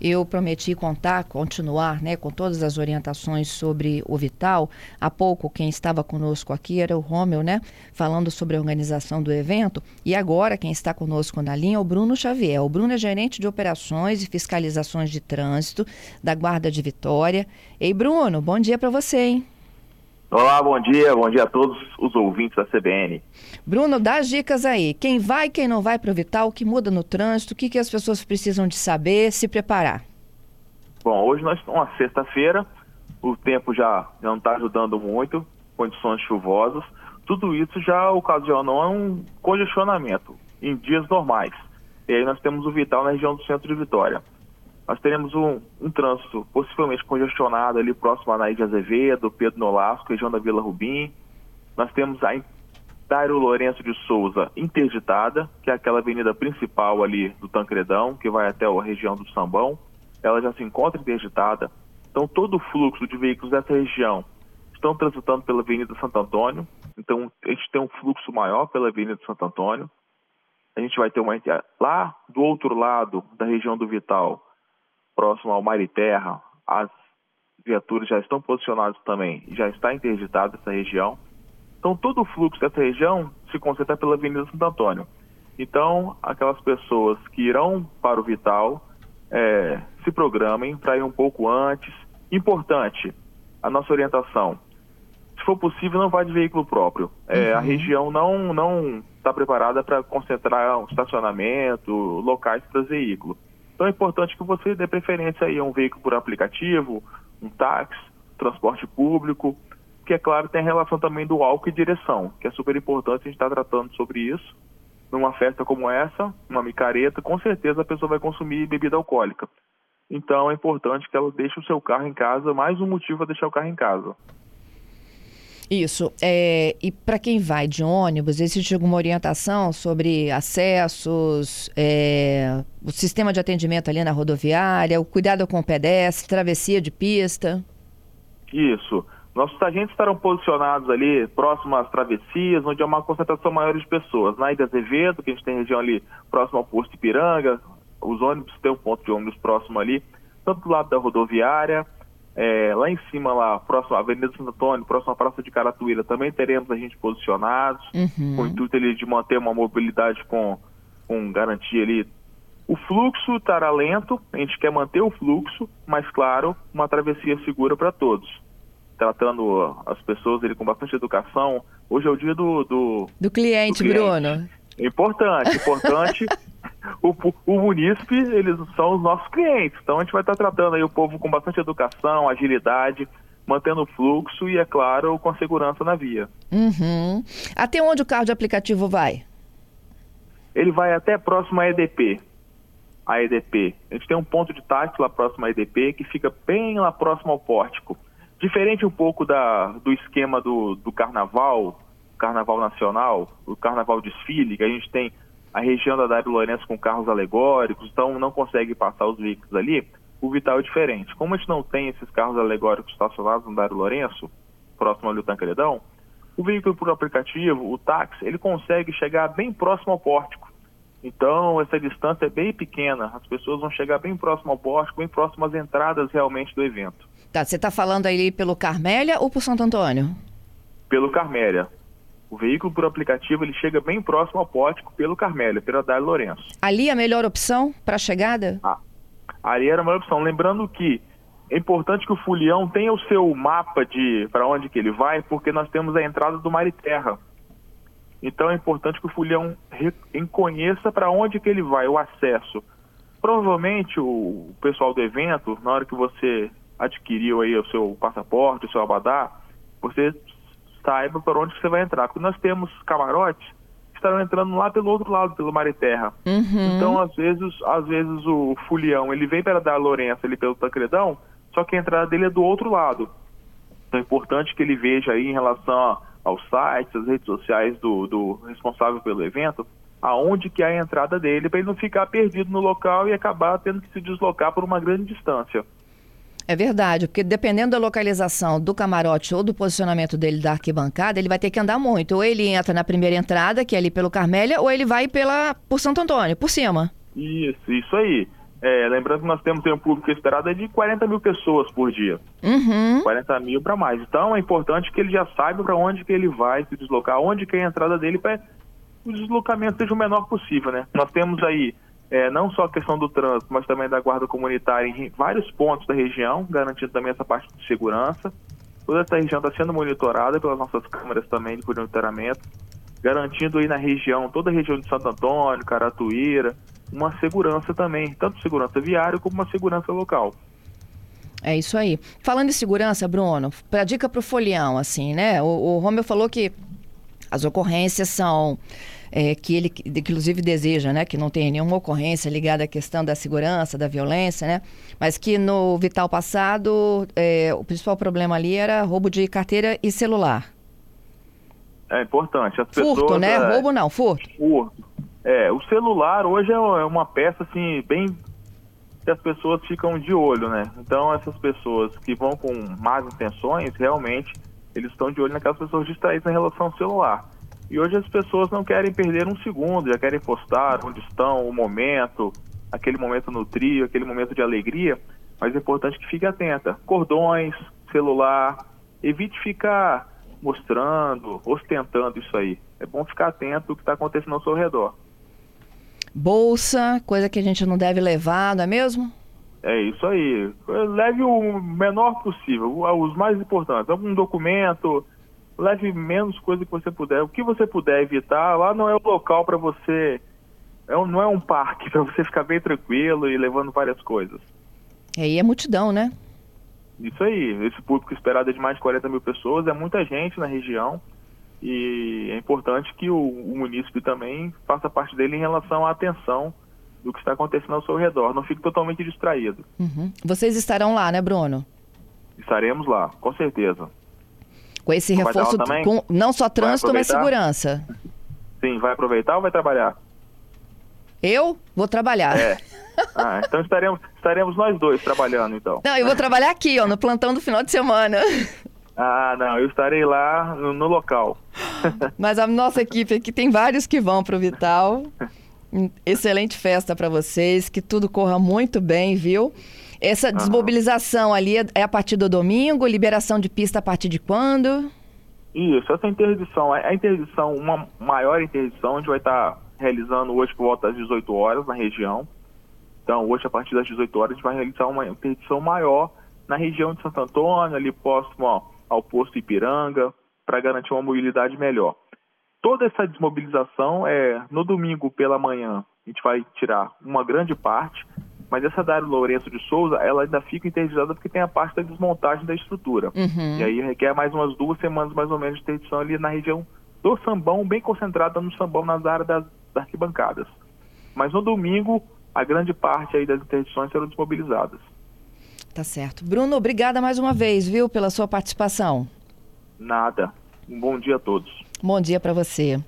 Eu prometi contar, continuar, né, com todas as orientações sobre o Vital. Há pouco quem estava conosco aqui era o Rômel, né, falando sobre a organização do evento. E agora quem está conosco na linha é o Bruno Xavier. O Bruno é gerente de operações e fiscalizações de trânsito da Guarda de Vitória. Ei, Bruno, bom dia para você, hein? Olá, bom dia, bom dia a todos os ouvintes da CBN. Bruno, dá as dicas aí. Quem vai, quem não vai para o Vital, o que muda no trânsito, o que, que as pessoas precisam de saber, se preparar? Bom, hoje nós estamos uma sexta-feira, o tempo já, já não está ajudando muito, condições chuvosas, tudo isso já ocasionou um congestionamento em dias normais. E aí nós temos o Vital na região do centro de Vitória nós teremos um, um trânsito possivelmente congestionado ali próximo a Naí de Azevedo, Pedro Nolasco, região da Vila Rubim. Nós temos a Dário Lourenço de Souza interditada, que é aquela avenida principal ali do Tancredão, que vai até a região do Sambão. Ela já se encontra interditada. Então, todo o fluxo de veículos dessa região estão transitando pela Avenida Santo Antônio. Então, a gente tem um fluxo maior pela Avenida Santo Antônio. A gente vai ter uma. Lá do outro lado da região do Vital, próximo ao Mar e Terra, as viaturas já estão posicionadas também, já está interditada essa região. Então, todo o fluxo dessa região se concentra pela Avenida Santo Antônio. Então, aquelas pessoas que irão para o Vital é, se programem para ir um pouco antes. Importante, a nossa orientação. Se for possível, não vá de veículo próprio. É, uhum. A região não não está preparada para concentrar um estacionamento, locais para veículos. Então é importante que você dê preferência aí a um veículo por aplicativo, um táxi, transporte público, que é claro tem a relação também do álcool e direção, que é super importante a gente estar tá tratando sobre isso. Numa festa como essa, uma micareta, com certeza a pessoa vai consumir bebida alcoólica. Então é importante que ela deixe o seu carro em casa, mais um motivo para deixar o carro em casa. Isso. É, e para quem vai de ônibus, existe alguma orientação sobre acessos, é, o sistema de atendimento ali na rodoviária, o cuidado com o pedestre, travessia de pista? Isso. Nossos agentes estarão posicionados ali próximo às travessias, onde há uma concentração maior de pessoas. Na Ilha Azevedo, que a gente tem região ali próximo ao posto Ipiranga, os ônibus têm um ponto de ônibus próximo ali, tanto do lado da rodoviária, é, lá em cima, lá, próximo à Avenida Santo Antônio, próximo à Praça de Caratuíra, também teremos a gente posicionados, uhum. com o intuito ali de manter uma mobilidade com, com garantia ali. O fluxo estará lento, a gente quer manter o fluxo, mas claro, uma travessia segura para todos. Tratando as pessoas ali com bastante educação. Hoje é o dia do. Do, do cliente, do cliente. Bruno. Importante, importante. o, o munícipe, eles são os nossos clientes. Então a gente vai estar tratando aí o povo com bastante educação, agilidade, mantendo o fluxo e, é claro, com segurança na via. Uhum. Até onde o carro de aplicativo vai? Ele vai até próximo à EDP. A EDP. A gente tem um ponto de táxi lá próximo à EDP que fica bem lá próximo ao pórtico. Diferente um pouco da, do esquema do, do carnaval, carnaval nacional, o carnaval desfile, que a gente tem a região da Dário Lourenço com carros alegóricos, então não consegue passar os veículos ali, o Vital é diferente. Como a gente não tem esses carros alegóricos estacionados no Dário Lourenço, próximo ali ao Tancredão, o veículo por aplicativo, o táxi, ele consegue chegar bem próximo ao pórtico. Então, essa distância é bem pequena. As pessoas vão chegar bem próximo ao pórtico, bem próximo às entradas realmente do evento. Tá, você está falando aí pelo Carmélia ou por Santo Antônio? Pelo Carmélia. O veículo por aplicativo ele chega bem próximo ao pórtico pelo Carmélia, pela Dário Lourenço. Ali é a melhor opção para a chegada? Ah, ali era a melhor opção. Lembrando que é importante que o Fulião tenha o seu mapa de para onde que ele vai, porque nós temos a entrada do Mar e Terra. Então é importante que o Fulião conheça para onde que ele vai, o acesso. Provavelmente o pessoal do evento, na hora que você adquiriu aí o seu passaporte, o seu abadá, você saiba por onde você vai entrar. Porque nós temos camarotes que estarão entrando lá pelo outro lado, pelo mar e terra. Uhum. Então, às vezes, às vezes o fulião, ele vem para dar Lourenço ali pelo Tancredão, só que a entrada dele é do outro lado. Então é importante que ele veja aí em relação aos sites, às redes sociais do, do responsável pelo evento, aonde que é a entrada dele, para ele não ficar perdido no local e acabar tendo que se deslocar por uma grande distância. É verdade, porque dependendo da localização do camarote ou do posicionamento dele da arquibancada, ele vai ter que andar muito. Ou ele entra na primeira entrada, que é ali pelo Carmélia, ou ele vai pela por Santo Antônio, por cima. Isso, isso aí. É, lembrando que nós temos um público esperado é de 40 mil pessoas por dia. Uhum. 40 mil para mais. Então é importante que ele já saiba para onde que ele vai se deslocar, onde que é a entrada dele para o deslocamento seja o menor possível, né? Nós temos aí é, não só a questão do trânsito, mas também da guarda comunitária em vários pontos da região, garantindo também essa parte de segurança. Toda essa região está sendo monitorada pelas nossas câmeras também de monitoramento, garantindo aí na região, toda a região de Santo Antônio, Caratuíra, uma segurança também, tanto segurança viária como uma segurança local. É isso aí. Falando em segurança, Bruno, para dica para o folião, assim, né? O, o Romeu falou que as ocorrências são é, que ele inclusive deseja, né, que não tenha nenhuma ocorrência ligada à questão da segurança, da violência, né, mas que no Vital passado é, o principal problema ali era roubo de carteira e celular. É importante. As furto, pessoas, né? É, roubo não, furto. Furto. É, o celular hoje é, é uma peça assim bem que as pessoas ficam de olho, né? Então essas pessoas que vão com más intenções, realmente eles estão de olho naquelas pessoas distraídas em relação ao celular. E hoje as pessoas não querem perder um segundo, já querem postar onde estão, o momento, aquele momento no trio, aquele momento de alegria, mas é importante que fique atenta. Cordões, celular, evite ficar mostrando, ostentando isso aí. É bom ficar atento ao que está acontecendo ao seu redor. Bolsa, coisa que a gente não deve levar, não é mesmo? É isso aí. Leve o menor possível, os mais importantes. Algum documento, leve menos coisa que você puder. O que você puder evitar, lá não é o local para você. É um, não é um parque para você ficar bem tranquilo e levando várias coisas. E aí é multidão, né? Isso aí. Esse público esperado é de mais de 40 mil pessoas, é muita gente na região. E é importante que o, o munícipe também faça parte dele em relação à atenção do que está acontecendo ao seu redor. Não fique totalmente distraído. Uhum. Vocês estarão lá, né, Bruno? Estaremos lá, com certeza. Com esse reforço, com não só trânsito, mas segurança. Sim, vai aproveitar ou vai trabalhar? Eu vou trabalhar. É. Ah, então estaremos, estaremos nós dois trabalhando, então. Não, eu vou trabalhar aqui, ó, no plantão do final de semana. Ah, não, eu estarei lá no, no local. Mas a nossa equipe aqui tem vários que vão pro Vital. Excelente festa para vocês, que tudo corra muito bem, viu? Essa desmobilização ali é- é a partir do domingo, liberação de pista a partir de quando? Isso, essa interdição, a interdição, uma maior interdição, a gente vai estar realizando hoje por volta das 18 horas na região. Então, hoje, a partir das 18 horas, a gente vai realizar uma interdição maior na região de Santo Antônio, ali próximo ó, ao posto Ipiranga, para garantir uma mobilidade melhor. Toda essa desmobilização é no domingo pela manhã, a gente vai tirar uma grande parte, mas essa Dário Lourenço de Souza, ela ainda fica interditada porque tem a parte da desmontagem da estrutura. Uhum. E aí requer mais umas duas semanas mais ou menos de interdição ali na região do Sambão, bem concentrada no Sambão, nas áreas das, das arquibancadas. Mas no domingo, a grande parte aí das interdições serão desmobilizadas. Tá certo. Bruno, obrigada mais uma vez, viu, pela sua participação. Nada. Um bom dia a todos. Bom dia para você.